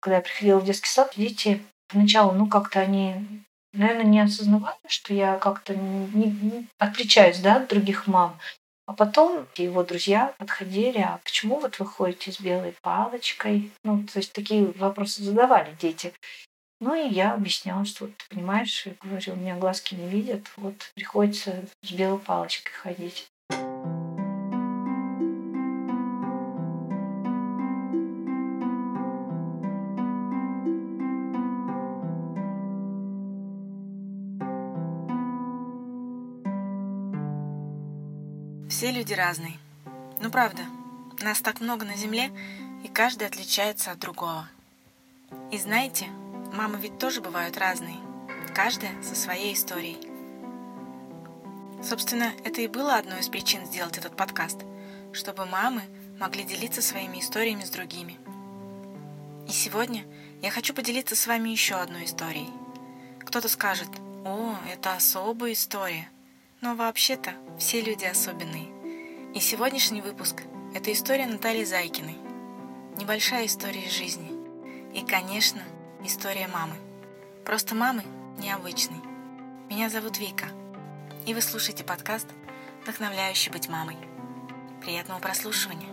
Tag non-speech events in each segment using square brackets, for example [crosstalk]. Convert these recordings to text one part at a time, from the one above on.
Когда я приходила в детский сад, дети поначалу, ну, как-то они, наверное, не осознавали, что я как-то не, не отличаюсь, да, от других мам. А потом его друзья подходили, а почему вот вы ходите с белой палочкой? Ну, то есть такие вопросы задавали дети. Ну и я объясняла, что вот, понимаешь, я говорю, у меня глазки не видят, вот приходится с белой палочкой ходить. Все люди разные. Ну правда, нас так много на Земле, и каждый отличается от другого. И знаете, мамы ведь тоже бывают разные, каждая со своей историей. Собственно, это и было одной из причин сделать этот подкаст, чтобы мамы могли делиться своими историями с другими. И сегодня я хочу поделиться с вами еще одной историей. Кто-то скажет, о, это особая история – но вообще-то все люди особенные. И сегодняшний выпуск – это история Натальи Зайкиной. Небольшая история из жизни. И, конечно, история мамы. Просто мамы необычной. Меня зовут Вика. И вы слушаете подкаст «Вдохновляющий быть мамой». Приятного прослушивания.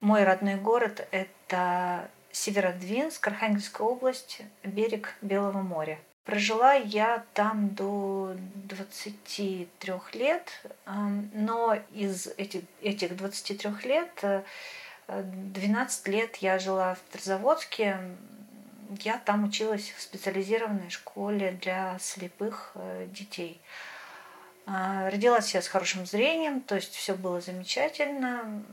Мой родной город – это Северодвинск, Архангельская область, берег Белого моря. Прожила я там до 23 лет, но из этих, этих 23 лет 12 э, лет я жила в Петрозаводске. Я там училась в специализированной школе для слепых э, детей. А, родилась я с хорошим зрением, то есть все было замечательно.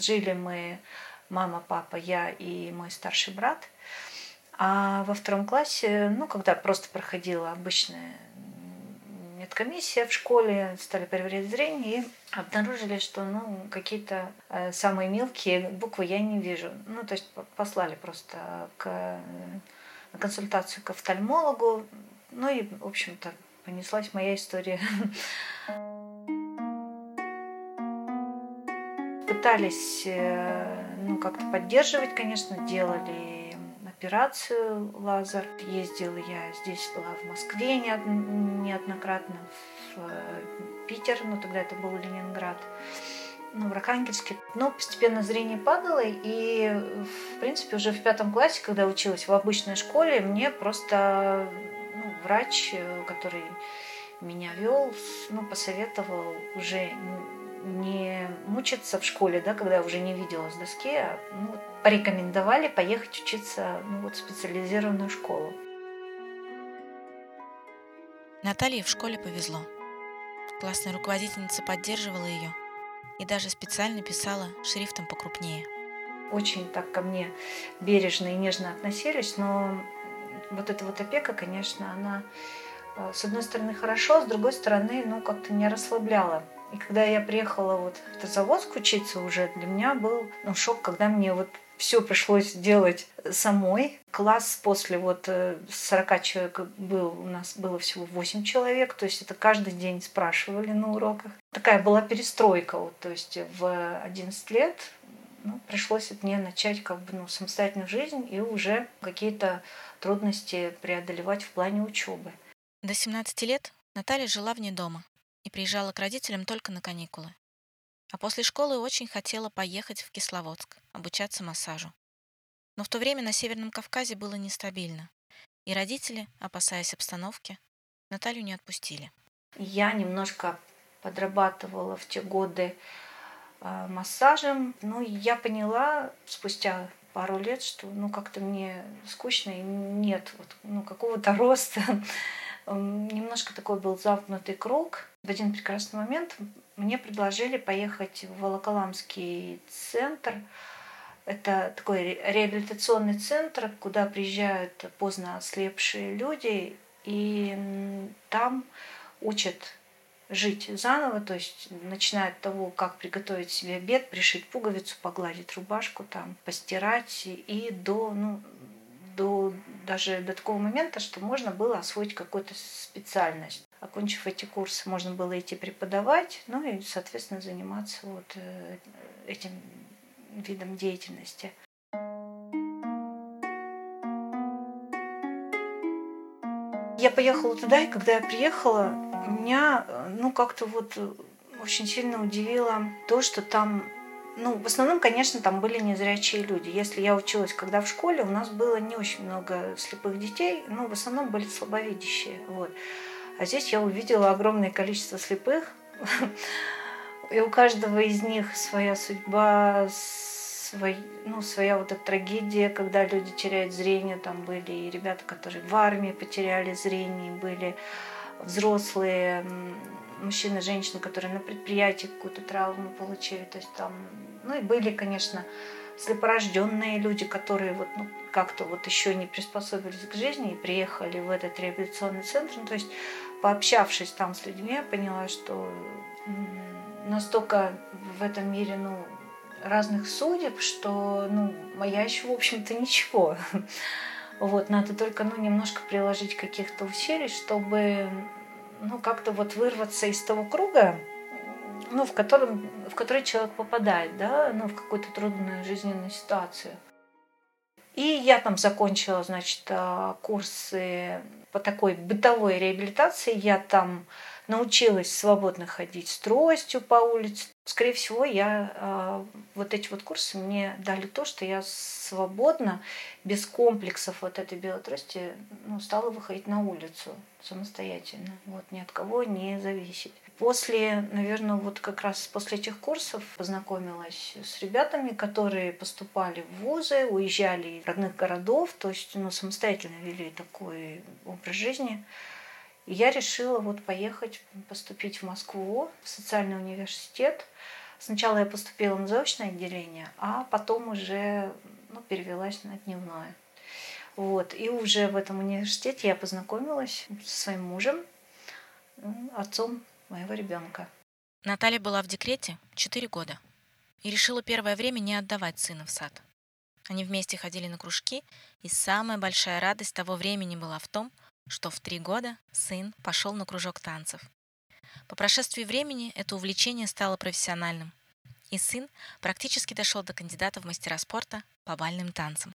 Жили мы, мама, папа, я и мой старший брат – а во втором классе, ну, когда просто проходила обычная медкомиссия в школе, стали проверять зрение и обнаружили, что ну, какие-то э, самые мелкие буквы я не вижу. Ну, то есть послали просто к, на консультацию к офтальмологу. Ну и, в общем-то, понеслась моя история. [laughs] Пытались э, ну, как-то поддерживать, конечно, делали операцию лазер. Ездила я здесь, была в Москве неоднократно, в э, Питер, но тогда это был Ленинград, ну, в Архангельске. Но постепенно зрение падало, и, в принципе, уже в пятом классе, когда училась в обычной школе, мне просто ну, врач, э, который меня вел, ну, посоветовал уже не мучиться в школе, да, когда я уже не видела с доски, а ну, порекомендовали поехать учиться ну, вот, в специализированную школу. Наталье в школе повезло. Классная руководительница поддерживала ее и даже специально писала шрифтом покрупнее. Очень так ко мне бережно и нежно относились, но вот эта вот опека, конечно, она э, с одной стороны хорошо, с другой стороны, ну, как-то не расслабляла. И когда я приехала вот в Тазоводск учиться уже, для меня был ну, шок, когда мне вот все пришлось делать самой. Класс после вот 40 э, человек был, у нас было всего 8 человек, то есть это каждый день спрашивали на уроках. Такая была перестройка, вот, то есть в 11 лет ну, пришлось мне начать как бы ну, самостоятельную жизнь и уже какие-то трудности преодолевать в плане учебы. До 17 лет Наталья жила вне дома и приезжала к родителям только на каникулы. А после школы очень хотела поехать в Кисловодск, обучаться массажу. Но в то время на Северном Кавказе было нестабильно, и родители, опасаясь обстановки, Наталью не отпустили. Я немножко подрабатывала в те годы э, массажем. Ну, я поняла спустя пару лет, что ну как-то мне скучно и нет вот, ну, какого-то [laughs] роста. Немножко такой был замкнутый круг. В один прекрасный момент мне предложили поехать в Волоколамский центр. Это такой реабилитационный центр, куда приезжают поздно ослепшие люди, и там учат жить заново, то есть начиная от того, как приготовить себе обед, пришить пуговицу, погладить рубашку, там, постирать, и до, ну, до, даже до такого момента, что можно было освоить какую-то специальность. Окончив эти курсы, можно было идти преподавать, ну и, соответственно, заниматься вот э, этим видом деятельности. Я поехала туда, и когда я приехала, меня, э, ну, как-то вот э, очень сильно удивило то, что там ну, в основном, конечно, там были незрячие люди. Если я училась, когда в школе, у нас было не очень много слепых детей, ну, в основном были слабовидящие. Вот. А здесь я увидела огромное количество слепых, и у каждого из них своя судьба, свой, ну, своя вот эта трагедия, когда люди теряют зрение. Там были и ребята, которые в армии потеряли зрение, были взрослые мужчины, женщины, которые на предприятии какую-то травму получили. То есть там, ну и были, конечно, слепорожденные люди, которые вот, ну, как-то вот еще не приспособились к жизни и приехали в этот реабилитационный центр. Ну, то есть, пообщавшись там с людьми, я поняла, что настолько в этом мире, ну, разных судеб, что, ну, моя еще, в общем-то, ничего. [laughs] Вот, надо только, ну, немножко приложить каких-то усилий, чтобы ну, как-то вот вырваться из того круга, ну, в, котором, в который человек попадает, да, ну, в какую-то трудную жизненную ситуацию. И я там закончила, значит, а, курсы по такой бытовой реабилитации. Я там научилась свободно ходить с тростью по улице. Скорее всего, я э, вот эти вот курсы мне дали то, что я свободно, без комплексов вот этой белой трости, ну, стала выходить на улицу самостоятельно, вот ни от кого не зависеть. После, наверное, вот как раз после этих курсов познакомилась с ребятами, которые поступали в вузы, уезжали из родных городов, то есть ну, самостоятельно вели такой образ жизни. Я решила вот поехать, поступить в Москву, в социальный университет. Сначала я поступила на заочное отделение, а потом уже ну, перевелась на дневное. Вот. И уже в этом университете я познакомилась со своим мужем, отцом моего ребенка. Наталья была в декрете 4 года и решила первое время не отдавать сына в сад. Они вместе ходили на кружки, и самая большая радость того времени была в том, что в три года сын пошел на кружок танцев. По прошествии времени это увлечение стало профессиональным, и сын практически дошел до кандидата в мастера спорта по бальным танцам.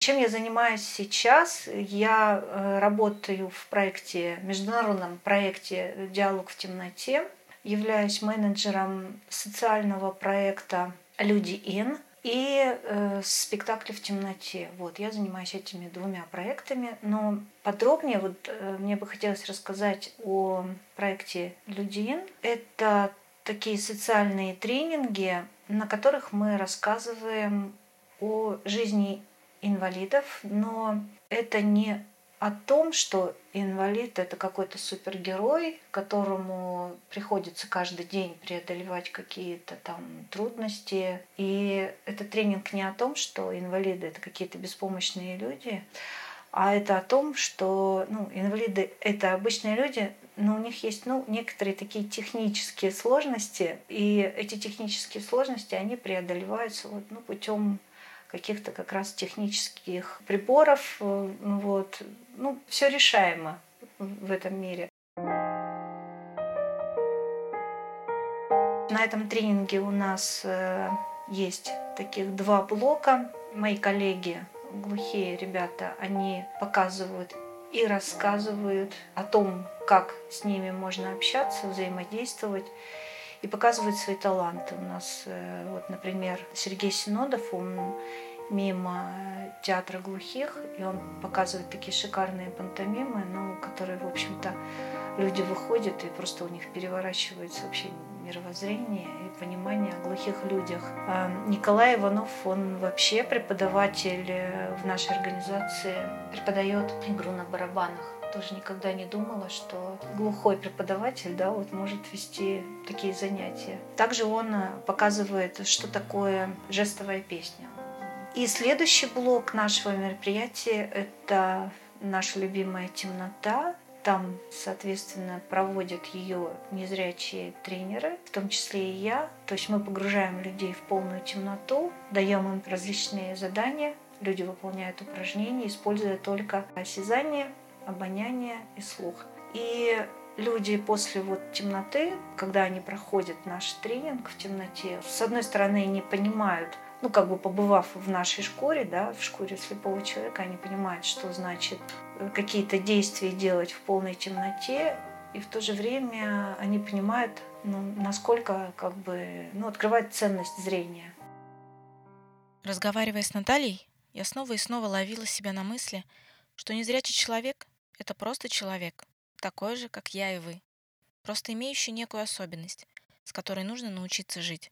Чем я занимаюсь сейчас? Я э, работаю в проекте, международном проекте «Диалог в темноте». Являюсь менеджером социального проекта «Люди Ин», и э, спектакли в темноте. Вот, я занимаюсь этими двумя проектами, но подробнее вот э, мне бы хотелось рассказать о проекте Людин. Это такие социальные тренинги, на которых мы рассказываем о жизни инвалидов, но это не о том, что инвалид это какой-то супергерой, которому приходится каждый день преодолевать какие-то там трудности. И этот тренинг не о том, что инвалиды это какие-то беспомощные люди, а это о том, что ну, инвалиды это обычные люди, но у них есть ну, некоторые такие технические сложности, и эти технические сложности, они преодолеваются вот, ну, путем каких-то как раз технических приборов. Э, ну вот. Ну, все решаемо в этом мире. На этом тренинге у нас э, есть таких два блока. Мои коллеги, глухие ребята, они показывают и рассказывают о том, как с ними можно общаться, взаимодействовать и показывают свои таланты. У нас, э, вот, например, Сергей Синодов, он мимо театра глухих, и он показывает такие шикарные пантомимы, ну, которые, в общем-то, люди выходят, и просто у них переворачивается вообще мировоззрение и понимание о глухих людях. А Николай Иванов, он вообще преподаватель э, в нашей организации, преподает игру на барабанах тоже никогда не думала, что глухой преподаватель да, вот может вести такие занятия. Также он э, показывает, что такое жестовая песня. И следующий блок нашего мероприятия – это наша любимая темнота. Там, соответственно, проводят ее незрячие тренеры, в том числе и я. То есть мы погружаем людей в полную темноту, даем им различные задания, люди выполняют упражнения, используя только осязание, обоняние и слух. И люди после вот темноты, когда они проходят наш тренинг в темноте, с одной стороны не понимают, ну как бы побывав в нашей шкуре, да, в шкуре слепого человека, они понимают, что значит какие-то действия делать в полной темноте, и в то же время они понимают, ну, насколько как бы, ну, открывает ценность зрения. Разговаривая с Натальей, я снова и снова ловила себя на мысли, что незрячий человек — это просто человек, такой же, как я и вы, просто имеющий некую особенность, с которой нужно научиться жить.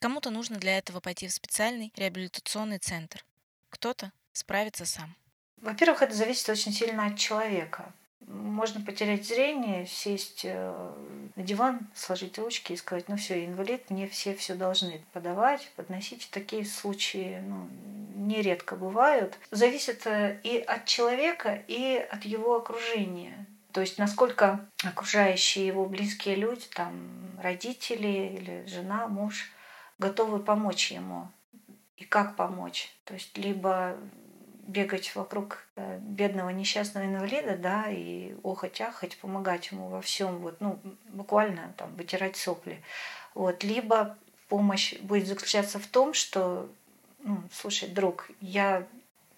Кому-то нужно для этого пойти в специальный реабилитационный центр, кто-то справится сам. Во-первых, это зависит очень сильно от человека. Можно потерять зрение, сесть э, на диван, сложить ручки и сказать, ну все, инвалид, мне все все должны подавать, подносить. Такие случаи ну, нередко бывают. Зависит э, и от человека, и от его окружения. То есть насколько окружающие его близкие люди, там родители или жена, муж, готовы помочь ему. И как помочь? То есть либо бегать вокруг э, бедного несчастного инвалида, да, и охоть-ахоть, помогать ему во всем, вот, ну, буквально там вытирать сопли. Вот, либо помощь будет заключаться в том, что, ну, слушай, друг, я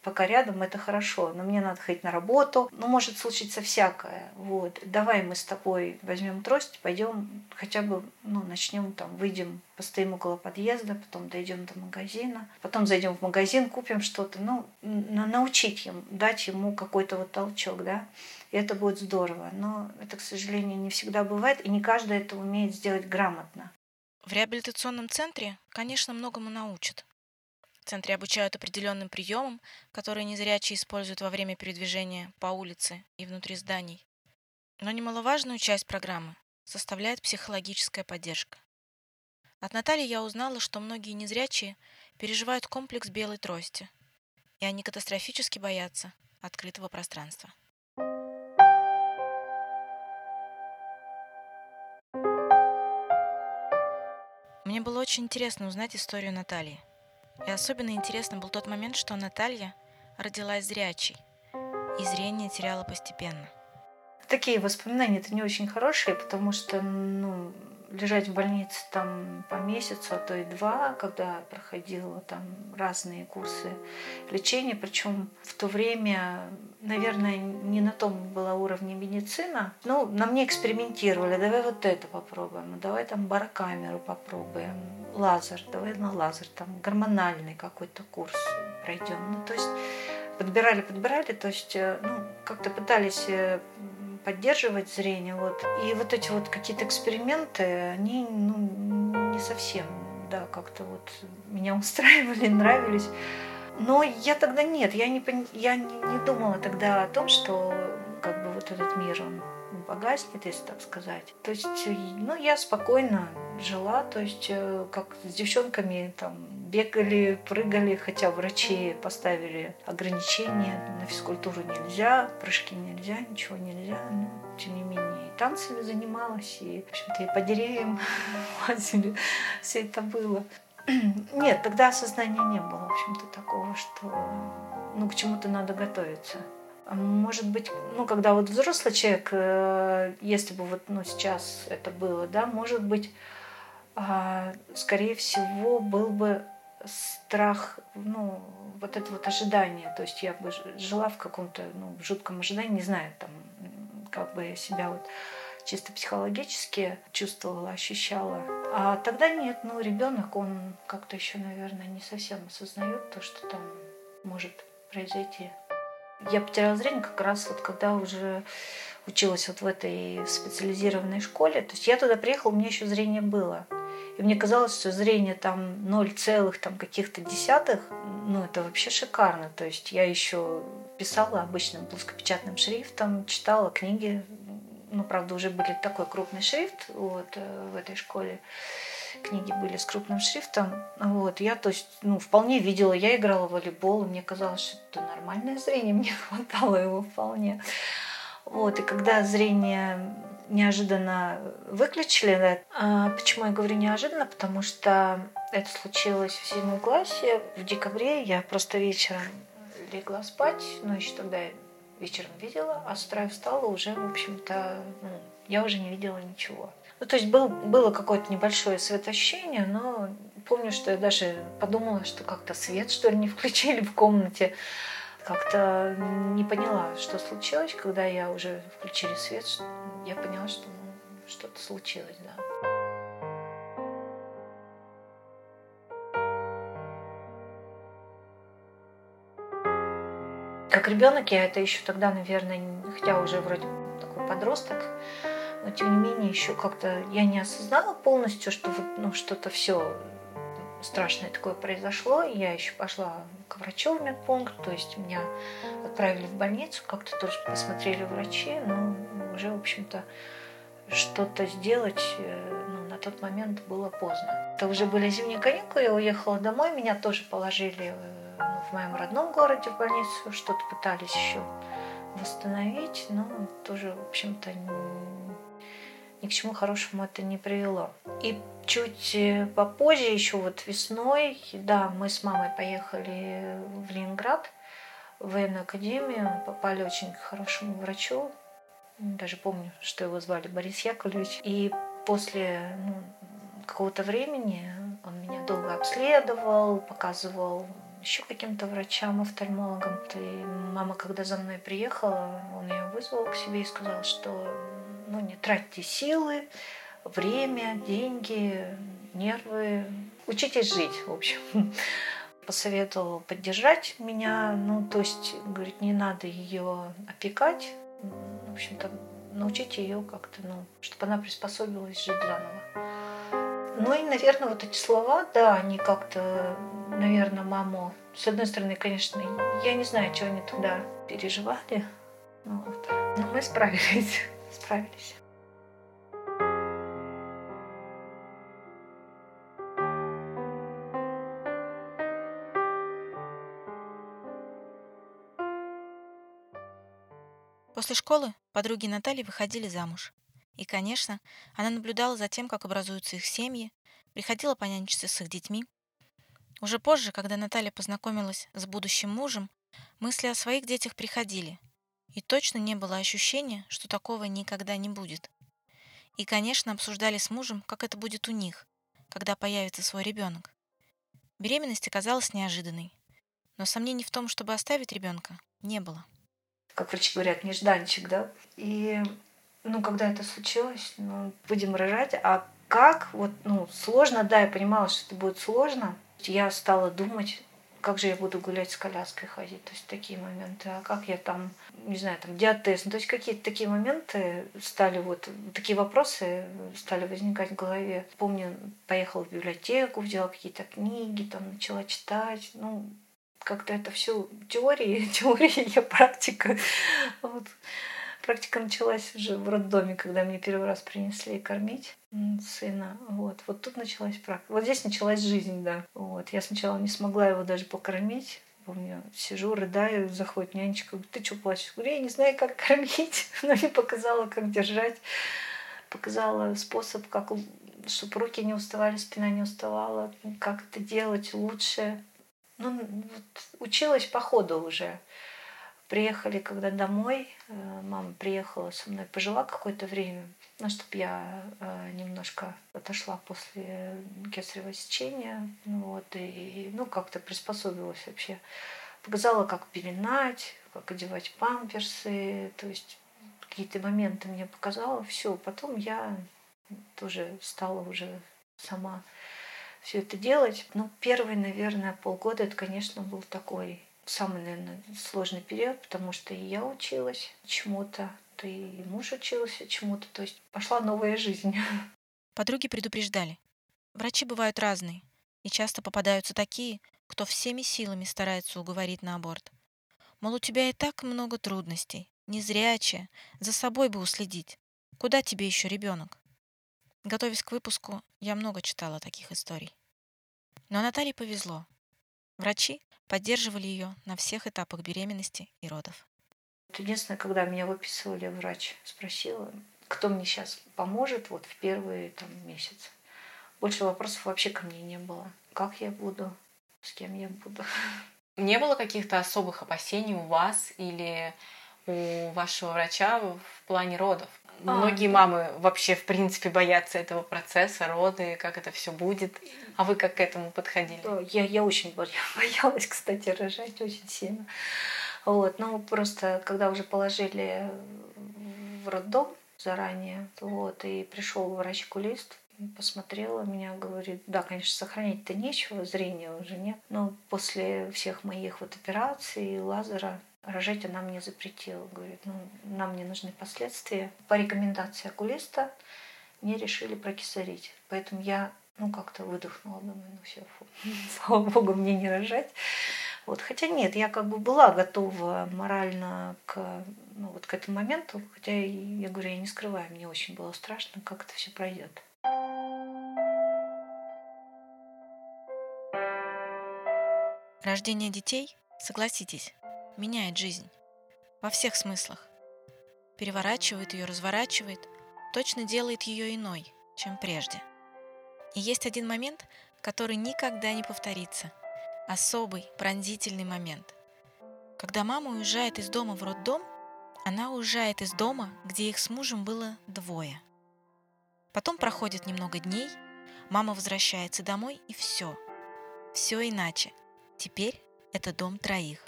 пока рядом, это хорошо, но мне надо ходить на работу, ну, может случиться всякое, вот, давай мы с тобой возьмем трость, пойдем хотя бы, ну, начнем там, выйдем, постоим около подъезда, потом дойдем до магазина, потом зайдем в магазин, купим что-то, ну, научить ему, дать ему какой-то вот толчок, да, и это будет здорово, но это, к сожалению, не всегда бывает, и не каждый это умеет сделать грамотно. В реабилитационном центре, конечно, многому научат. В центре обучают определенным приемам, которые незрячие используют во время передвижения по улице и внутри зданий. Но немаловажную часть программы составляет психологическая поддержка. От Натальи я узнала, что многие незрячие переживают комплекс белой трости, и они катастрофически боятся открытого пространства. Мне было очень интересно узнать историю Натальи. И особенно интересно был тот момент, что Наталья родилась зрячей, и зрение теряла постепенно. Такие воспоминания это не очень хорошие, потому что ну, лежать в больнице там по месяцу, а то и два, когда проходила там разные курсы лечения, причем в то время, наверное, не на том была уровне медицина. Ну, на мне экспериментировали, давай вот это попробуем, давай там барокамеру попробуем, лазер, давай на лазер, там гормональный какой-то курс пройдем. Ну, то есть подбирали, подбирали, то есть, э, ну, как-то пытались э, поддерживать зрение. Вот. И вот эти вот какие-то эксперименты, они ну, не совсем, да, как-то вот меня [laughs] устраивали, нравились. Но я тогда нет, я не, я не, думала тогда о том, что как бы вот этот мир, он погаснет, если так сказать. То есть, ну, я спокойно жила, то есть, э, как с девчонками там бегали, прыгали, хотя врачи поставили ограничения, на физкультуру нельзя, прыжки нельзя, ничего нельзя, но тем не менее и танцами занималась, и, в общем-то, и по деревьям [laughs] лазили, все это было. [clears throat] Нет, тогда осознания не было, в общем-то, такого, что ну, к чему-то надо готовиться. Может быть, ну, когда вот взрослый человек, э, если бы вот ну, сейчас это было, да, может быть, а, скорее всего, был бы страх, ну, вот это вот ожидание. То есть я бы жила в каком-то ну, жутком ожидании, не знаю, там, как бы я себя вот чисто психологически чувствовала, ощущала. А тогда нет, ну, ребенок, он как-то еще, наверное, не совсем осознает то, что там может произойти. Я потеряла зрение как раз вот когда уже училась вот в этой специализированной школе. То есть я туда приехала, у меня еще зрение было. И мне казалось, что зрение там 0, целых там каких-то десятых, ну это вообще шикарно. То есть я еще писала обычным плоскопечатным шрифтом, читала книги, ну правда уже были такой крупный шрифт вот э, в этой школе книги были с крупным шрифтом. Вот, я, то есть, ну, вполне видела, я играла в волейбол, и мне казалось, что это нормальное зрение, [laughs] мне хватало его вполне. Вот, и когда зрение неожиданно выключили, а почему я говорю неожиданно, потому что это случилось в седьмом классе, в декабре я просто вечером легла спать, но еще тогда вечером видела, а с утра я встала уже, в общем-то, ну, я уже не видела ничего. Ну, то есть был, было какое-то небольшое светоощущение, но помню, что я даже подумала, что как-то свет, что ли, не [laughs] включили в комнате. как-то не поняла, что случилось, когда я уже включили свет, я поняла, что ну, что-то случилось, да. Как ребенок я это еще тогда, наверное, хотя уже вроде такой подросток, но тем не менее еще как-то я не осознала полностью, что вот, ну, что-то все страшное такое произошло. Я еще пошла к врачу в медпункт, то есть меня отправили в больницу, как-то тоже посмотрели врачи, но уже, в общем-то, что-то сделать э, ну, на тот момент было поздно. Это уже были зимние каникулы, я уехала домой, меня тоже положили э, ну, в моем родном городе в больницу, что-то пытались еще восстановить, но тоже, в общем-то, ни к чему хорошему это не привело. И чуть э, попозже, еще вот весной, да, мы с мамой поехали в Ленинград, в военную академию, попали очень к хорошему врачу, даже помню, что его звали Борис Яковлевич. И после ну, какого-то времени он меня долго обследовал, показывал еще каким-то врачам, офтальмологам. И мама, когда за мной приехала, он ее вызвал к себе и сказал, что ну, не тратьте силы, время, деньги, нервы. Учитесь жить, в общем. [laughs] Посоветовал поддержать меня. Ну, то есть, говорит, не надо ее опекать. В общем-то, научить ее как-то, ну, чтобы она приспособилась жить заново. Ну и, наверное, вот эти слова, да, они как-то, наверное, маму... С одной стороны, конечно, я не знаю, что они туда переживали. Ну, вот. Но мы справились [laughs] справились. После школы подруги Натальи выходили замуж. И, конечно, она наблюдала за тем, как образуются их семьи, приходила понянчиться с их детьми. Уже позже, когда Наталья познакомилась с будущим мужем, мысли о своих детях приходили, и точно не было ощущения, что такого никогда не будет. И, конечно, обсуждали с мужем, как это будет у них, когда появится свой ребенок. Беременность оказалась неожиданной, но сомнений в том, чтобы оставить ребенка, не было. Как врачи говорят, нежданчик, да? И, ну, когда это случилось, ну, будем рожать, а как, вот, ну, сложно, да, я понимала, что это будет сложно. Я стала думать, как же я буду гулять с коляской ходить, то есть такие моменты, а как я там, не знаю, там диатез, ну, то есть какие-то такие моменты стали вот, такие вопросы стали возникать в голове. Помню, поехала в библиотеку, взяла какие-то книги, там начала читать, ну, как-то это все теории, [laughs] теория, я практика. Вот. Практика началась уже в роддоме, когда мне первый раз принесли кормить сына. Вот. вот тут началась практика. Вот здесь началась жизнь, да. Вот. Я сначала не смогла его даже покормить. Помню, сижу, рыдаю, заходит нянечка, говорит, ты что плачешь? Говорю, я не знаю, как кормить. [laughs] Она мне показала, как держать. Показала способ, как чтобы руки не уставали, спина не уставала, как это делать лучше. Ну, вот, училась по ходу уже. Приехали когда домой, э, мама приехала со мной, пожила какое-то время, ну, чтобы я э, немножко отошла после кесарево сечения, ну, вот, и, ну, как-то приспособилась вообще. Показала, как пеленать, как одевать памперсы, то есть какие-то моменты мне показала, все. Потом я тоже стала уже сама все это делать. Ну, первый, наверное, полгода это, конечно, был такой самый, наверное, сложный период, потому что и я училась чему-то, то и муж учился чему-то, то есть пошла новая жизнь. [laughs] Подруги предупреждали. Врачи бывают разные, и часто попадаются такие, кто всеми силами старается уговорить на аборт. Мол, у тебя и так много трудностей, незрячая, за собой бы уследить. Куда тебе еще ребенок? Готовясь к выпуску, я много читала таких историй. Но Наталье повезло. Врачи поддерживали ее на всех этапах беременности и родов. Единственное, когда меня выписывали, врач спросила, кто мне сейчас поможет вот в первый там, месяц. Больше вопросов вообще ко мне не было. Как я буду, с кем я буду. [laughs] Не было каких-то особых опасений у вас или у вашего врача в плане родов? А, Многие мамы вообще, в принципе, боятся этого процесса, роды, как это все будет. А вы как к этому подходили? Я, я очень [laughs] боялась, кстати, рожать очень сильно. Вот, ну просто когда уже положили в роддом заранее, вот, и пришел врач-кулист, посмотрела меня, говорит, да, конечно, сохранить-то нечего, зрения уже нет, но после всех моих вот операций, лазера, рожать она мне запретила. Говорит, ну, нам не нужны последствия. По рекомендации окулиста мне решили прокисарить. Поэтому я, ну, как-то выдохнула, думаю, ну все, фу, [laughs] слава богу, мне не рожать. Вот. Хотя нет, я как бы была готова морально к, ну, вот к этому моменту, хотя я говорю, я не скрываю, мне очень было страшно, как это все пройдет. Рождение детей, согласитесь, меняет жизнь. Во всех смыслах. Переворачивает ее, разворачивает, точно делает ее иной, чем прежде. И есть один момент, который никогда не повторится. Особый, пронзительный момент. Когда мама уезжает из дома в роддом, она уезжает из дома, где их с мужем было двое. Потом проходит немного дней, мама возвращается домой, и все. Все иначе. Теперь это дом троих.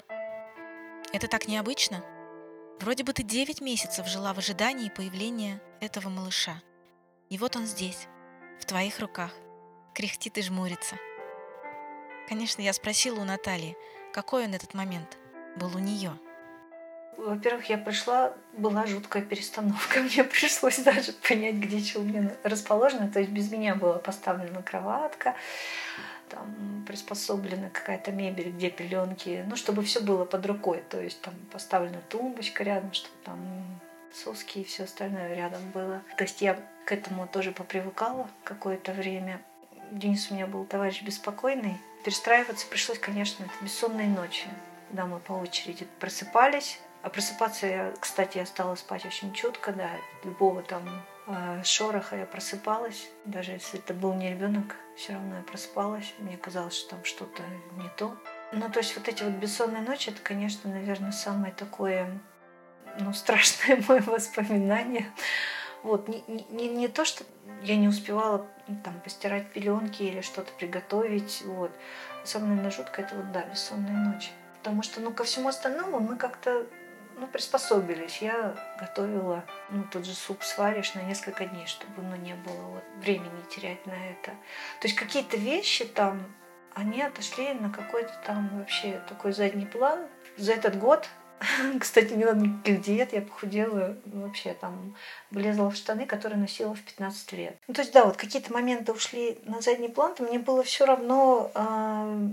Это так необычно. Вроде бы ты 9 месяцев жила в ожидании появления этого малыша. И вот он здесь, в твоих руках, кряхтит и жмурится. Конечно, я спросила у Натальи, какой он этот момент был у нее. Во-первых, я пришла, была жуткая перестановка. [laughs] Мне пришлось даже понять, где меня расположено. То есть без меня была поставлена кроватка там приспособлена какая-то мебель, где пеленки, ну, чтобы все было под рукой. То есть там поставлена тумбочка рядом, чтобы там соски и все остальное рядом было. То есть я к этому тоже попривыкала какое-то время. Денис у меня был товарищ беспокойный. Перестраиваться пришлось, конечно, это бессонные ночи. Да, мы по очереди просыпались. А просыпаться я, кстати, я стала спать очень чутко, да, любого там шороха я просыпалась. Даже если это был не ребенок, все равно я просыпалась. Мне казалось, что там что-то не то. Ну, то есть вот эти вот бессонные ночи, это, конечно, наверное, самое такое, ну, [laughs] страшное [laughs] мое воспоминание. Вот, не, не, не то, что я не успевала ну, там постирать пеленки или что-то приготовить, вот. Самое, наверное, жуткое, это вот, да, бессонные ночи. Потому что, ну, ко всему остальному мы как-то ну, приспособились. Я готовила, ну, тот же суп сваришь на несколько дней, чтобы, ну, не было вот времени терять на это. То есть какие-то вещи там, они отошли на какой-то там вообще такой задний план. За этот год [laughs] кстати, не надо никаких диет, я похудела вообще там, влезла в штаны, которые носила в 15 лет. Ну, то есть, да, вот какие-то моменты ушли на задний план, мне было все равно, э,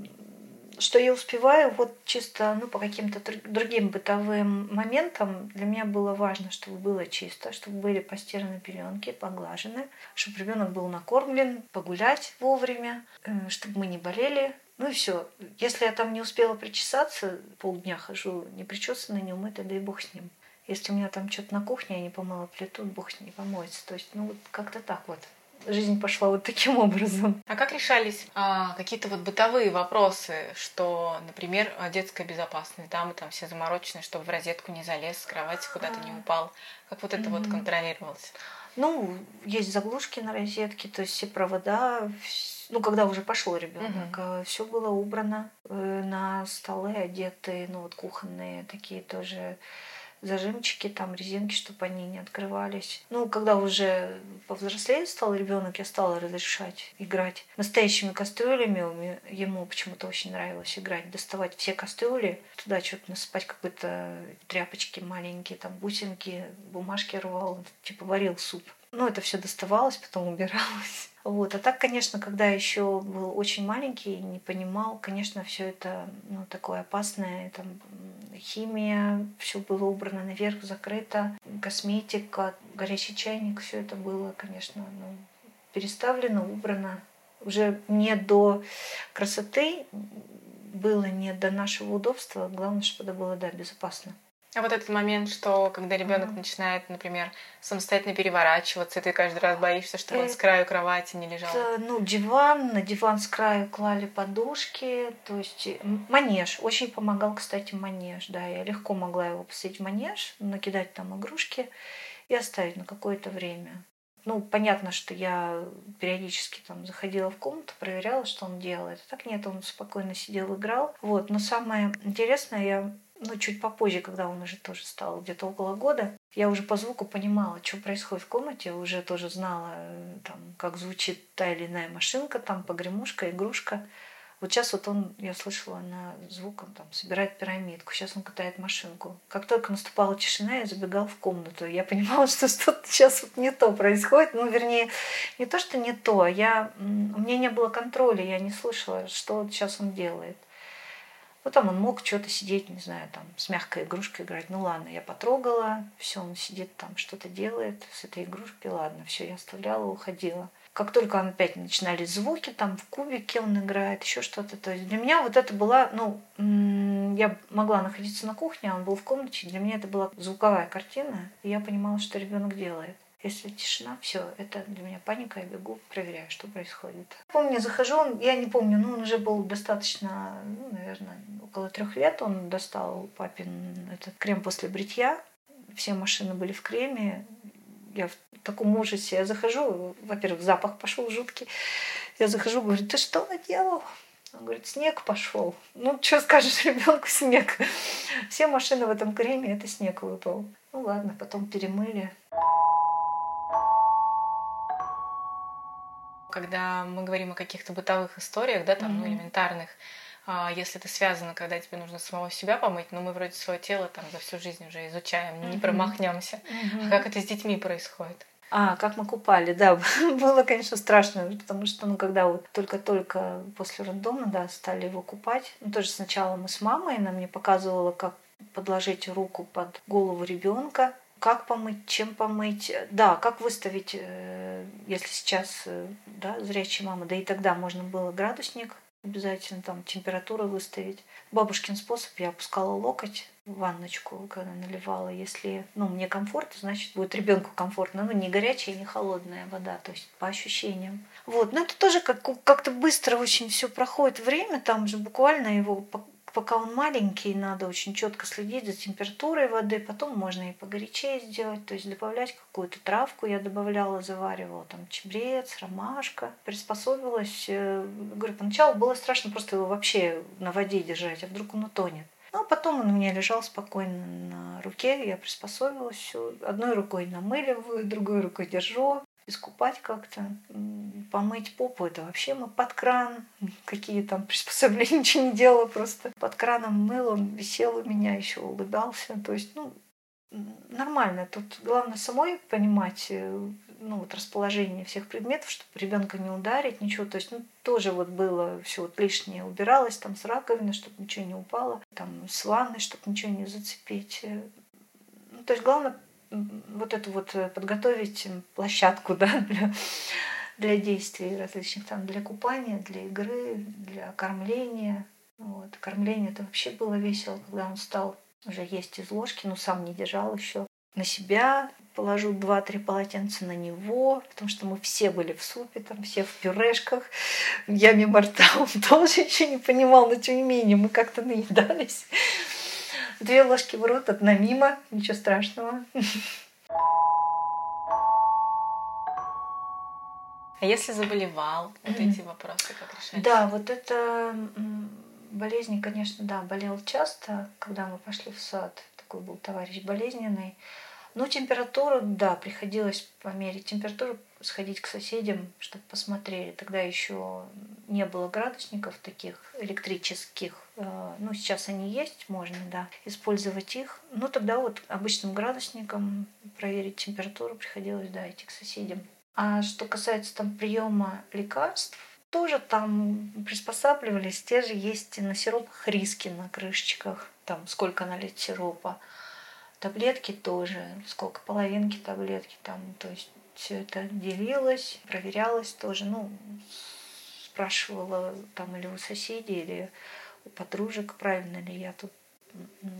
что я успеваю вот чисто ну, по каким-то другим бытовым моментам. Для меня было важно, чтобы было чисто, чтобы были постираны пеленки, поглажены, чтобы ребенок был накормлен, погулять вовремя, э, чтобы мы не болели. Ну и все. Если я там не успела причесаться, полдня хожу не причесанная, не умытая, да и бог с ним. Если у меня там что-то на кухне, я не помыла плиту, бог с ней помоется. То есть, ну вот как-то так вот жизнь пошла вот таким образом. А как решались а, какие-то вот бытовые вопросы, что, например, детская безопасность, да, мы там все заморочены, чтобы в розетку не залез, с кровати куда-то не упал. Как вот это mm-hmm. вот контролировалось? Ну, есть заглушки на розетке, то есть все провода, ну, когда уже пошел ребенок, mm-hmm. все было убрано э, на столы одеты, ну, вот кухонные такие тоже зажимчики, там резинки, чтобы они не открывались. Ну, когда уже повзрослее стал ребенок, я стала разрешать играть настоящими кастрюлями. Ему почему-то очень нравилось играть, доставать все кастрюли, туда что-то насыпать какой-то тряпочки маленькие, там бусинки, бумажки рвал, типа варил суп. Ну, это все доставалось, потом убиралось. Вот. А так, конечно, когда еще был очень маленький, не понимал, конечно, все это ну, такое опасное, там химия, все было убрано наверх, закрыто, косметика, горячий чайник, все это было, конечно, ну, переставлено, убрано. Уже не до красоты было, не до нашего удобства, главное, чтобы это было, да, безопасно. А вот этот момент, что когда ребенок mm-hmm. начинает, например, самостоятельно переворачиваться, и ты каждый раз боишься, чтобы он с краю кровати не лежал. Это, ну, диван, на диван с краю клали подушки, то есть манеж. Очень помогал, кстати, манеж, да, я легко могла его посадить в манеж, накидать там игрушки и оставить на какое-то время. Ну, понятно, что я периодически там заходила в комнату, проверяла, что он делает. Так нет, он спокойно сидел, играл. Вот. Но самое интересное, я ну, чуть попозже, когда он уже тоже стал где-то около года, я уже по звуку понимала, что происходит в комнате, уже тоже знала, э, там, как звучит та или иная машинка, там, погремушка, игрушка. Вот сейчас вот он, я слышала на звук, он там собирает пирамидку, сейчас он катает машинку. Как только наступала тишина, я забегал в комнату. Я понимала, что [laughs] что-то сейчас вот не то происходит. Ну, вернее, не то, что не то, а я, у меня не было контроля, я не слышала, что сейчас он делает. Ну, там он мог что-то сидеть, не знаю, там, с мягкой игрушкой играть. Ну, ладно, я потрогала, все, он сидит там, что-то делает с этой игрушкой, ладно, все, я оставляла, уходила. Как только опять начинались звуки, там в кубике он играет, еще что-то. То есть для меня вот это была, ну, я могла находиться на кухне, а он был в комнате. Для меня это была звуковая картина, и я понимала, что ребенок делает. Если тишина, все, это для меня паника, я бегу, проверяю, что происходит. Помню, захожу, я не помню, ну он уже был достаточно, ну, наверное, около трех лет он достал папин этот крем после бритья. Все машины были в креме, я в таком ужасе. Я захожу, во-первых, запах пошел жуткий. Я захожу, говорю, ты что наделал? Он говорит, снег пошел. Ну, что скажешь [laughs] ребенку, снег. Все машины в этом креме, это снег выпал. Ну ладно, потом перемыли. Когда мы говорим о каких-то бытовых историях, да, там, mm-hmm. ну, элементарных, а, если это связано, когда тебе нужно самого себя помыть, но мы вроде свое тело там за всю жизнь уже изучаем, mm-hmm. не промахнемся. Mm-hmm. А как это с детьми происходит? А, как мы купали, да, [laughs] было, конечно, страшно, потому что, ну, когда вот только-только после роддома, да, стали его купать, ну, тоже сначала мы с мамой, она мне показывала, как подложить руку под голову ребенка, как помыть, чем помыть, да, как выставить, э, если сейчас, э, да, зрячая мама, да и тогда можно было градусник обязательно там температуру выставить. Бабушкин способ, я опускала локоть в ванночку, когда наливала. Если ну, мне комфортно, значит, будет ребенку комфортно. Ну, не горячая, не холодная вода, то есть по ощущениям. Вот, но это тоже как, как-то быстро очень все проходит время, там же буквально его пока он маленький, надо очень четко следить за температурой воды. Потом можно и погорячее сделать, то есть добавлять какую-то травку. Я добавляла, заваривала там чебрец, ромашка. Приспособилась. Э, говорю, поначалу было страшно просто его вообще на воде держать, а вдруг он утонет. Ну, а потом он у меня лежал спокойно на руке, я приспособилась. Одной рукой намыливаю, другой рукой держу искупать как-то, помыть попу, это вообще мы под кран, какие там приспособления, [laughs] ничего не делала, просто под краном мыл, он висел у меня, еще улыбался, то есть, ну, нормально. Тут главное самой понимать, э, ну, вот расположение всех предметов, чтобы ребенка не ударить, ничего. То есть, ну, тоже вот было все вот лишнее убиралось там с раковины, чтобы ничего не упало, там с ванной, чтобы ничего не зацепить. Ну, то есть главное вот эту вот э, подготовить площадку [laughs] да, для, для действий различных, там, для купания, для игры, для кормления. Вот. Кормление это вообще было весело, когда он стал уже есть из ложки, но сам не держал еще. На себя положу два-три полотенца на него, потому что мы все были в супе, там все в пюрешках, в яме борта. Он [laughs] тоже еще не понимал, но тем не менее мы как-то наедались. Две ложки в рот, одна мимо, ничего страшного. А если заболевал, вот эти вопросы как решать? Да, вот это болезни, конечно, да, болел часто, когда мы пошли в сад. Такой был товарищ болезненный. Но температуру, да, приходилось померить температуру, сходить к соседям, чтобы посмотрели. Тогда еще не было градусников таких электрических. Э, ну, сейчас они есть, можно, да, использовать их. Но тогда вот обычным градусником проверить температуру приходилось, да, идти к соседям. А что касается там приема лекарств, тоже там приспосабливались. Те же есть на сиропах риски на крышечках. Там сколько налить сиропа. Таблетки тоже, сколько половинки таблетки там. То есть все это делилось, проверялось тоже. Ну, спрашивала там или у соседей, или у подружек, правильно ли я тут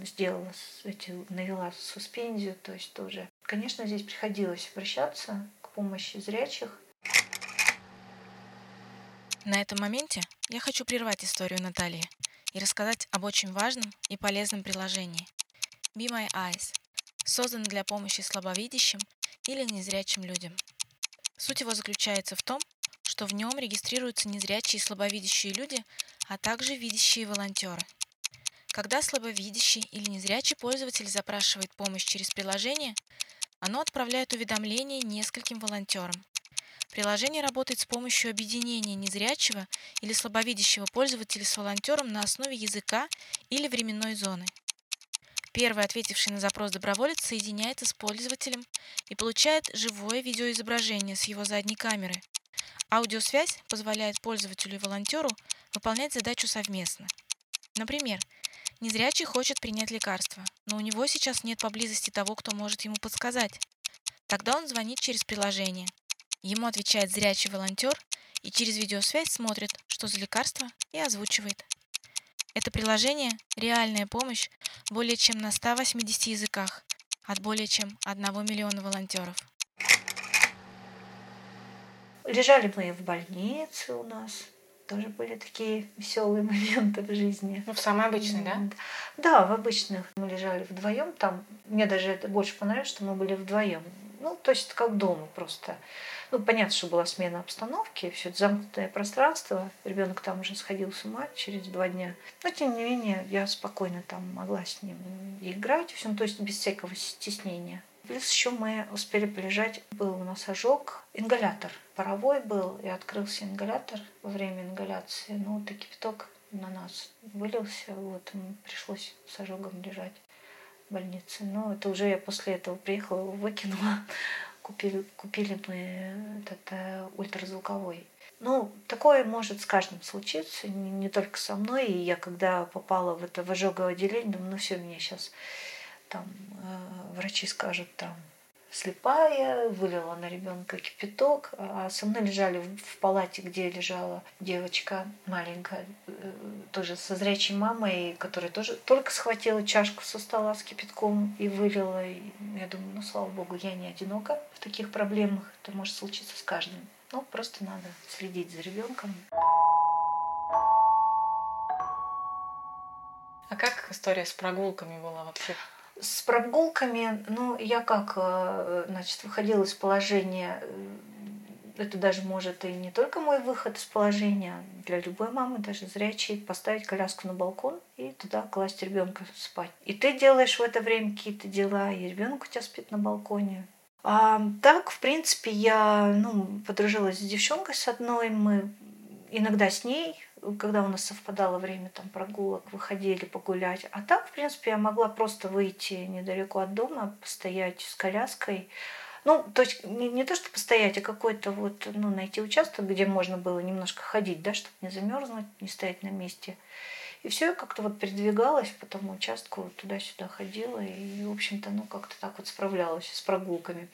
сделала эти, навела суспензию, то есть тоже. Конечно, здесь приходилось обращаться к помощи зрячих. На этом моменте я хочу прервать историю Натальи и рассказать об очень важном и полезном приложении Be My Eyes, создан для помощи слабовидящим или незрячим людям. Суть его заключается в том, что в нем регистрируются незрячие и слабовидящие люди, а также видящие волонтеры. Когда слабовидящий или незрячий пользователь запрашивает помощь через приложение, оно отправляет уведомление нескольким волонтерам. Приложение работает с помощью объединения незрячего или слабовидящего пользователя с волонтером на основе языка или временной зоны. Первый, ответивший на запрос доброволец, соединяется с пользователем и получает живое видеоизображение с его задней камеры. Аудиосвязь позволяет пользователю и волонтеру выполнять задачу совместно. Например, незрячий хочет принять лекарство, но у него сейчас нет поблизости того, кто может ему подсказать. Тогда он звонит через приложение. Ему отвечает зрячий волонтер и через видеосвязь смотрит, что за лекарство, и озвучивает. Это приложение – реальная помощь более чем на 180 языках от более чем 1 миллиона волонтеров. Лежали мы в больнице у нас. Тоже были такие веселые [laughs] моменты в жизни. Ну, в самой обычной, да? Да, в обычных. Мы лежали вдвоем там. Мне даже это больше понравилось, что мы были вдвоем. Ну, то есть как дома просто. Ну, понятно, что была смена обстановки, все это замкнутое пространство. Ребенок там уже сходил с ума через два дня. Но, тем не менее, я спокойно там могла с ним играть, все, ну, то есть без всякого стеснения. Плюс еще мы успели полежать, был у нас ожог, ингалятор паровой был, и открылся ингалятор во время ингаляции. Ну, вот и кипяток на нас вылился, вот, пришлось с ожогом лежать в больнице. Но это уже я после этого приехала, выкинула купили, купили мы этот э, ультразвуковой. Ну, такое может с каждым случиться, не, не только со мной. И я когда попала в это в ожоговое отделение, думаю, ну все, мне сейчас там э, врачи скажут там слепая, вылила на ребенка кипяток, а со мной лежали в палате, где лежала девочка маленькая, э, тоже со зрячей мамой, которая тоже только схватила чашку со стола с кипятком и вылила. И я думаю, ну, слава богу, я не одинока в таких проблемах. Это может случиться с каждым. Ну, просто надо следить за ребенком. А как история с прогулками была вообще? С прогулками, ну, я как, э, значит, выходила из положения, э, это даже может и не только мой выход из положения, для любой мамы, даже зрячей, поставить коляску на балкон и туда класть ребенка спать. И ты делаешь в это время какие-то дела, и ребенок у тебя спит на балконе. А так, в принципе, я ну, подружилась с девчонкой с одной, мы иногда с ней когда у нас совпадало время там прогулок, выходили погулять. А так, в принципе, я могла просто выйти недалеко от дома, постоять с коляской. Ну, то есть не, не то, что постоять, а какой-то вот, ну, найти участок, где можно было немножко ходить, да, чтобы не замерзнуть, не стоять на месте. И все, я как-то вот передвигалась по тому участку, туда-сюда ходила, и, в общем-то, ну, как-то так вот справлялась с прогулками.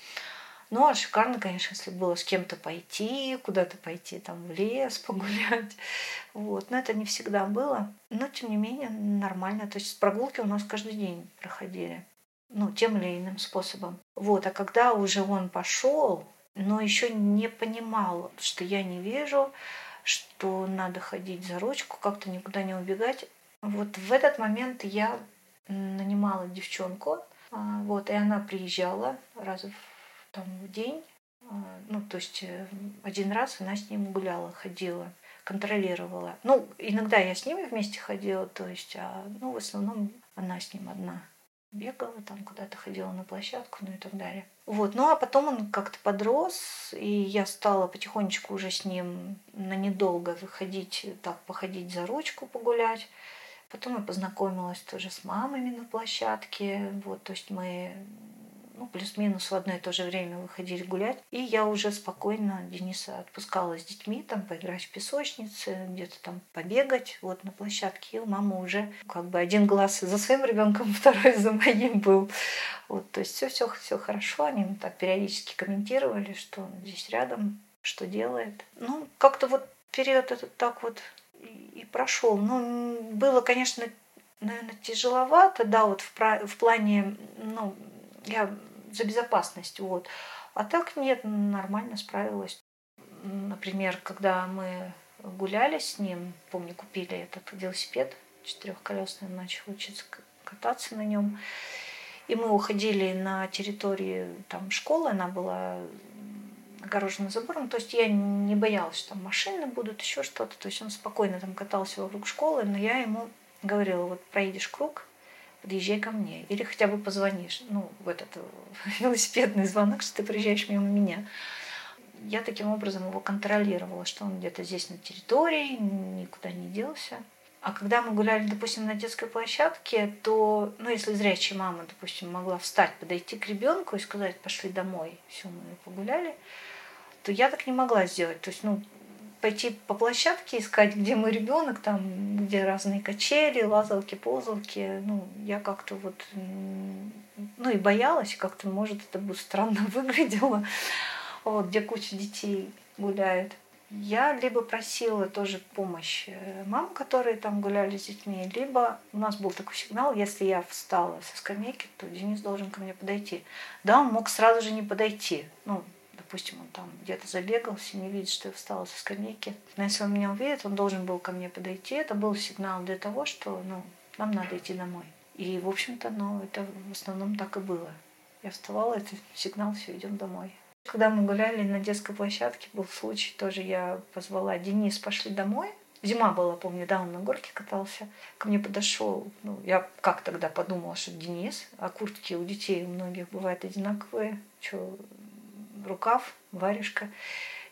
Ну, а шикарно, конечно, если было с кем-то пойти, куда-то пойти, там, в лес погулять. [laughs] Вот. Но это не всегда было. Но, тем не менее, нормально. То есть прогулки у нас каждый день проходили. Ну, тем или иным способом. Вот. А когда уже он пошел, но еще не понимал, что я не вижу, что надо ходить за ручку, как-то никуда не убегать. Вот в этот момент я нанимала девчонку, а, вот, и она приезжала раз в там в день. А, ну, то есть э, один раз она с ним гуляла, ходила, контролировала. Ну, иногда я с ними вместе ходила, то есть, а, ну, в основном она с ним одна бегала, там куда-то ходила на площадку, ну и так далее. Вот, ну а потом он как-то подрос, и я стала потихонечку уже с ним на недолго выходить, так, походить за ручку, погулять. Потом я познакомилась тоже с мамами на площадке, вот, то есть мы ну, плюс-минус в одно и то же время выходили гулять. И я уже спокойно Дениса отпускала с детьми, там, поиграть в песочнице, где-то там побегать, вот, на площадке. И у мамы уже как бы один глаз за своим ребенком, [laughs] второй за моим был. Вот, то есть все, все, все хорошо. Они так периодически комментировали, что он здесь рядом, что делает. Ну, как-то вот период этот так вот и прошел. Ну, было, конечно, наверное, тяжеловато, да, вот в, в плане, ну, я за безопасность, вот. А так нет, нормально справилась. Например, когда мы гуляли с ним, помню, купили этот велосипед четырехколесный, начал учиться кататься на нем. И мы уходили на территории там, школы, она была огорожена забором. То есть я не боялась, что там машины будут, еще что-то. То есть он спокойно там катался вокруг школы, но я ему говорила, вот проедешь круг, подъезжай ко мне. Или хотя бы позвонишь. Ну, в этот [laughs] велосипедный звонок, что ты приезжаешь мимо меня. Я таким образом его контролировала, что он где-то здесь на территории, никуда не делся. А когда мы гуляли, допустим, на детской площадке, то, ну, если зрячая мама, допустим, могла встать, подойти к ребенку и сказать, пошли домой, все, мы погуляли, то я так не могла сделать. То есть, ну, пойти по площадке искать, где мой ребенок, там, где разные качели, лазалки, ползалки. Ну, я как-то вот, ну и боялась, как-то, может, это бы странно [laughs] выглядело, вот, где куча детей гуляет. Я либо просила тоже помощь э, мам, которые там гуляли с детьми, либо у нас был такой сигнал, если я встала со скамейки, то Денис должен ко мне подойти. Да, он мог сразу же не подойти. Ну, допустим, он там где-то забегался, не видит, что я встала со скамейки. Но если он меня увидит, он должен был ко мне подойти. Это был сигнал для того, что ну, нам надо идти домой. И, в общем-то, ну, это в основном так и было. Я вставала, это сигнал, все, идем домой. Когда мы гуляли на детской площадке, был случай, тоже я позвала Денис, пошли домой. Зима была, помню, да, он на горке катался. Ко мне подошел, ну, я как тогда подумала, что Денис, а куртки у детей у многих бывают одинаковые. Что, рукав, варежка.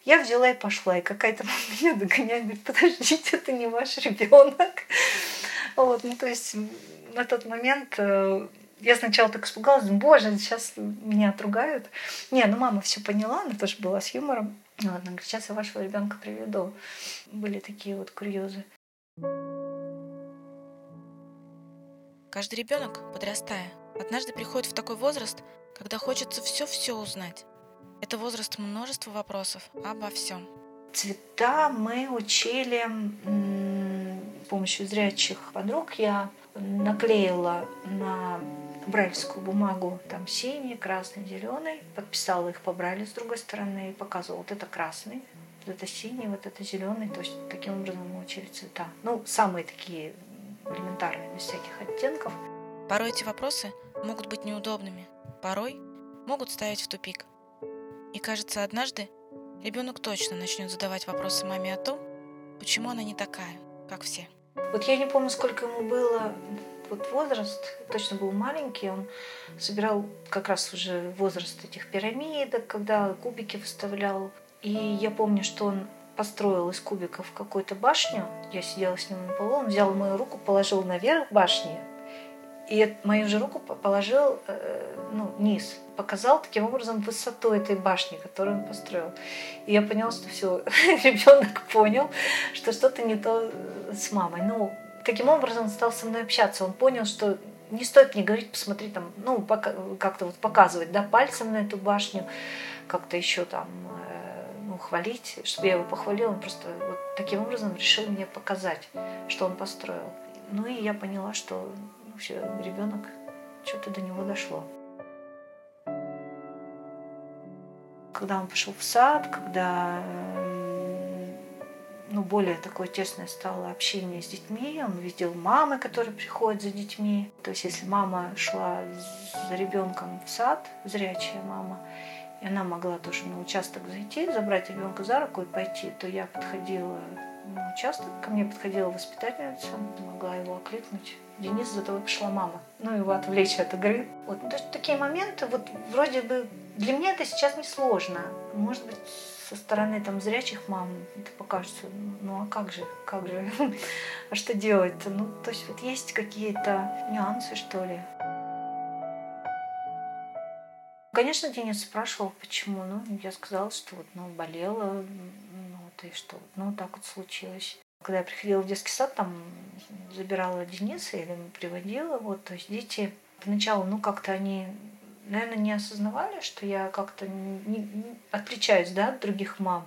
Я взяла и пошла, и какая-то мама [laughs] меня догоняет, говорит, подождите, это не ваш ребенок. [laughs] Вот, ну, то есть на тот момент э, я сначала так испугалась, боже, сейчас меня отругают. Не, ну мама все поняла, она тоже была с юмором. Вот, она говорит, сейчас я вашего ребенка приведу. Были такие вот курьезы. Каждый ребенок, подрастая, однажды приходит в такой возраст, когда хочется все-все узнать. Это возраст множества вопросов обо всем. Цвета мы учили с помощью зрячих подруг. Я наклеила на брайльскую бумагу там синий, красный, зеленый, подписала их по брайлю с другой стороны и показывала, вот это красный, вот это синий, вот это зеленый. То есть таким образом мы учили цвета. Ну, самые такие элементарные, без всяких оттенков. Порой эти вопросы могут быть неудобными, порой могут ставить в тупик. И кажется, однажды ребенок точно начнет задавать вопросы маме о том, почему она не такая, как все. Вот я не помню, сколько ему было вот возраст, точно был маленький, он собирал как раз уже возраст этих пирамидок, когда кубики выставлял. И я помню, что он построил из кубиков какую-то башню. Я сидела с ним на полу, он взял мою руку, положил наверх башни, и мою же руку положил э, ну, низ. Показал таким образом высоту этой башни, которую он построил. И я поняла, что все, [laughs] ребенок понял, что что-то не то э, с мамой. Ну, таким образом он стал со мной общаться. Он понял, что не стоит мне говорить, посмотри там, ну, как-то вот показывать, да, пальцем на эту башню, как-то еще там, э, ну, хвалить, чтобы я его похвалила. Он просто вот таким образом решил мне показать, что он построил. Ну и я поняла, что вообще ребенок, что-то до него дошло. Когда он пошел в сад, когда ну, более такое тесное стало общение с детьми. Он видел мамы, которые приходят за детьми. То есть, если мама шла за ребенком в сад, зрячая мама, и она могла тоже на участок зайти, забрать ребенка за руку и пойти, то я подходила на участок, ко мне подходила воспитательница, могла его окликнуть. Денис, за тобой пришла мама. Ну, его отвлечь от игры. Вот, то есть такие моменты, вот вроде бы для меня это сейчас не сложно. Может быть, со стороны там зрячих мам это покажется, ну а как же, как же, [laughs] а что делать-то? Ну, то есть вот есть какие-то нюансы, что ли. Конечно, Денис спрашивал, почему. Ну, я сказала, что вот, ну, болела, ну, вот, и что, ну, так вот случилось. Когда я приходила в детский сад, там забирала Дениса или приводила, вот, то есть дети поначалу, ну, как-то они, наверное, не осознавали, что я как-то не, не, отличаюсь, да, от других мам.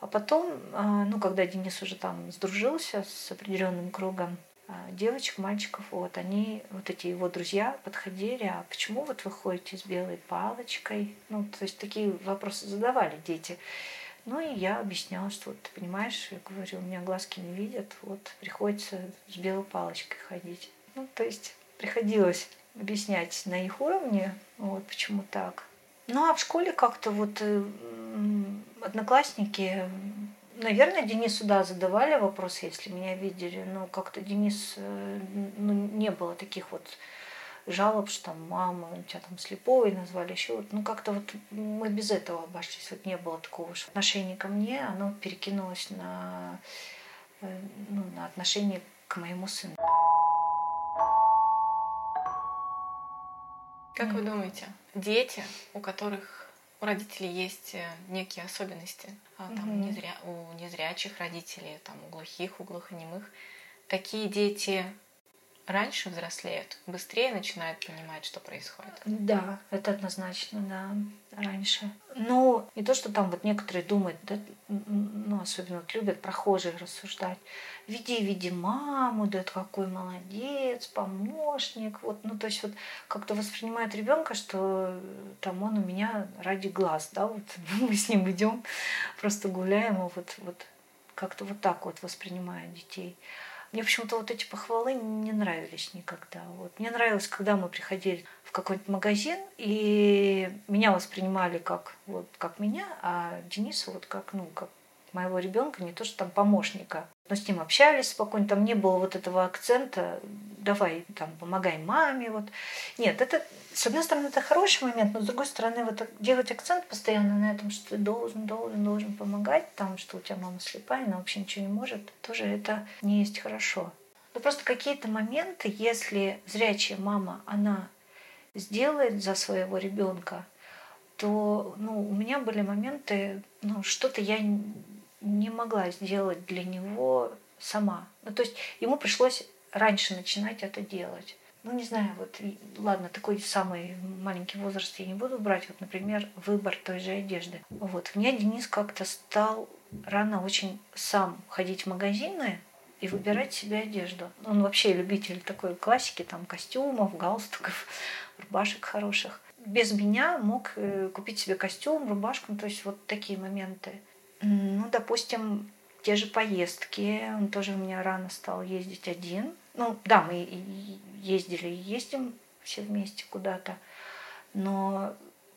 А потом, а, ну, когда Денис уже там сдружился с определенным кругом а, девочек, мальчиков, вот, они, вот эти его друзья подходили, а почему вот вы ходите с белой палочкой? Ну, то есть такие вопросы задавали дети. Ну и я объясняла, что вот, ты понимаешь, я говорю, у меня глазки не видят, вот приходится с белой палочкой ходить. Ну, то есть приходилось объяснять на их уровне, вот почему так. Ну а в школе как-то вот э, одноклассники Наверное, Денису, да, задавали вопросы, если меня видели, но как-то Денис, э, ну, не было таких вот жалоб, что там мама, тебя там слеповой назвали, еще вот, ну как-то вот мы без этого обошлись, вот не было такого, что отношение ко мне, оно перекинулось на, э, ну, на отношение к моему сыну. Как вы думаете, дети, у которых у родителей есть э, некие особенности, а, там, mm-hmm. незря, у незрячих родителей, там, у глухих, у глухонемых. Такие дети раньше взрослеют, быстрее начинают понимать, что происходит. Да, это однозначно, да, раньше. Ну, не то, что там вот некоторые думают, да, ну, особенно вот любят прохожие рассуждать. Веди, веди маму, да какой молодец, помощник. Вот, ну, то есть вот как-то воспринимает ребенка, что там он у меня ради глаз, да, вот [laughs] мы с ним идем, просто гуляем, и вот, вот как-то вот так вот воспринимают детей. Мне почему-то вот эти похвалы не нравились никогда. Вот. Мне нравилось, когда мы приходили в какой-то магазин, и меня воспринимали как, вот, как меня, а Дениса вот как, ну, как моего ребенка, не то что там помощника. Мы с ним общались спокойно, там не было вот этого акцента, давай там помогай маме. Вот. Нет, это, с одной стороны, это хороший момент, но с другой стороны, вот делать акцент постоянно на этом, что ты должен, должен, должен помогать, там, что у тебя мама слепая, она вообще ничего не может, тоже это не есть хорошо. Но просто какие-то моменты, если зрячая мама, она сделает за своего ребенка, то ну, у меня были моменты, ну, что-то я не могла сделать для него сама. Ну, то есть ему пришлось раньше начинать это делать. Ну, не знаю, вот, ладно, такой самый маленький возраст я не буду брать. Вот, например, выбор той же одежды. Вот, у меня Денис как-то стал рано очень сам ходить в магазины и выбирать себе одежду. Он вообще любитель такой классики, там, костюмов, галстуков, [laughs] рубашек хороших. Без меня мог э, купить себе костюм, рубашку, ну, то есть вот такие моменты. Ну, допустим, те же поездки. Он тоже у меня рано стал ездить один. Ну, да, мы ездили и ездим все вместе куда-то. Но,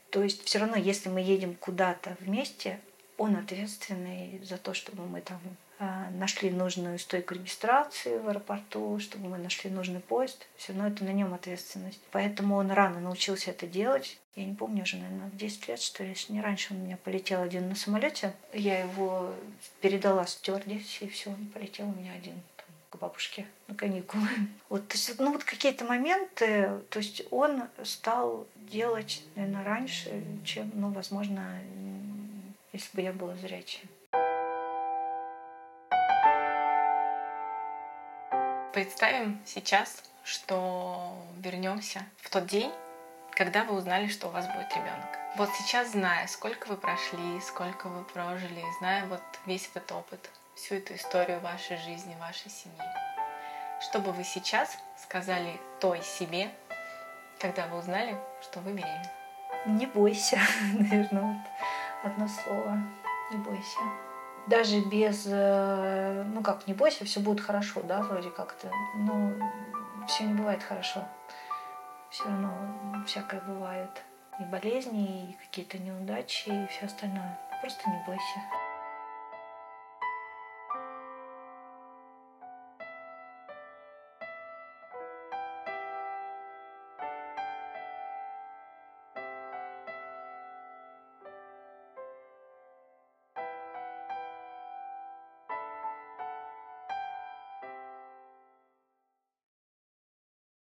то есть, все равно, если мы едем куда-то вместе, он ответственный за то, чтобы мы там а, нашли нужную стойку регистрации в аэропорту, чтобы мы нашли нужный поезд. Все равно это на нем ответственность. Поэтому он рано научился это делать. Я не помню, уже, наверное, в 10 лет, что ли, если не раньше он у меня полетел один на самолете. Я его передала стюардессе, и все, он полетел у меня один там, к бабушке на каникулы. [laughs] Вот, то есть, ну, вот какие-то моменты, то есть он стал делать, наверное, раньше, чем, ну, возможно, если бы я была зрячей. Представим сейчас, что вернемся в тот день, когда вы узнали, что у вас будет ребенок. Вот сейчас, зная, сколько вы прошли, сколько вы прожили, зная вот весь этот опыт, всю эту историю вашей жизни, вашей семьи, что бы вы сейчас сказали той себе, когда вы узнали, что вы беременны? Не бойся, [laughs] наверное, вот одно слово. Не бойся даже без, э, ну как, не бойся, все будет хорошо, да, вроде как-то, но все не бывает хорошо. Все равно всякое бывает. И болезни, и какие-то неудачи, и все остальное. Просто не бойся.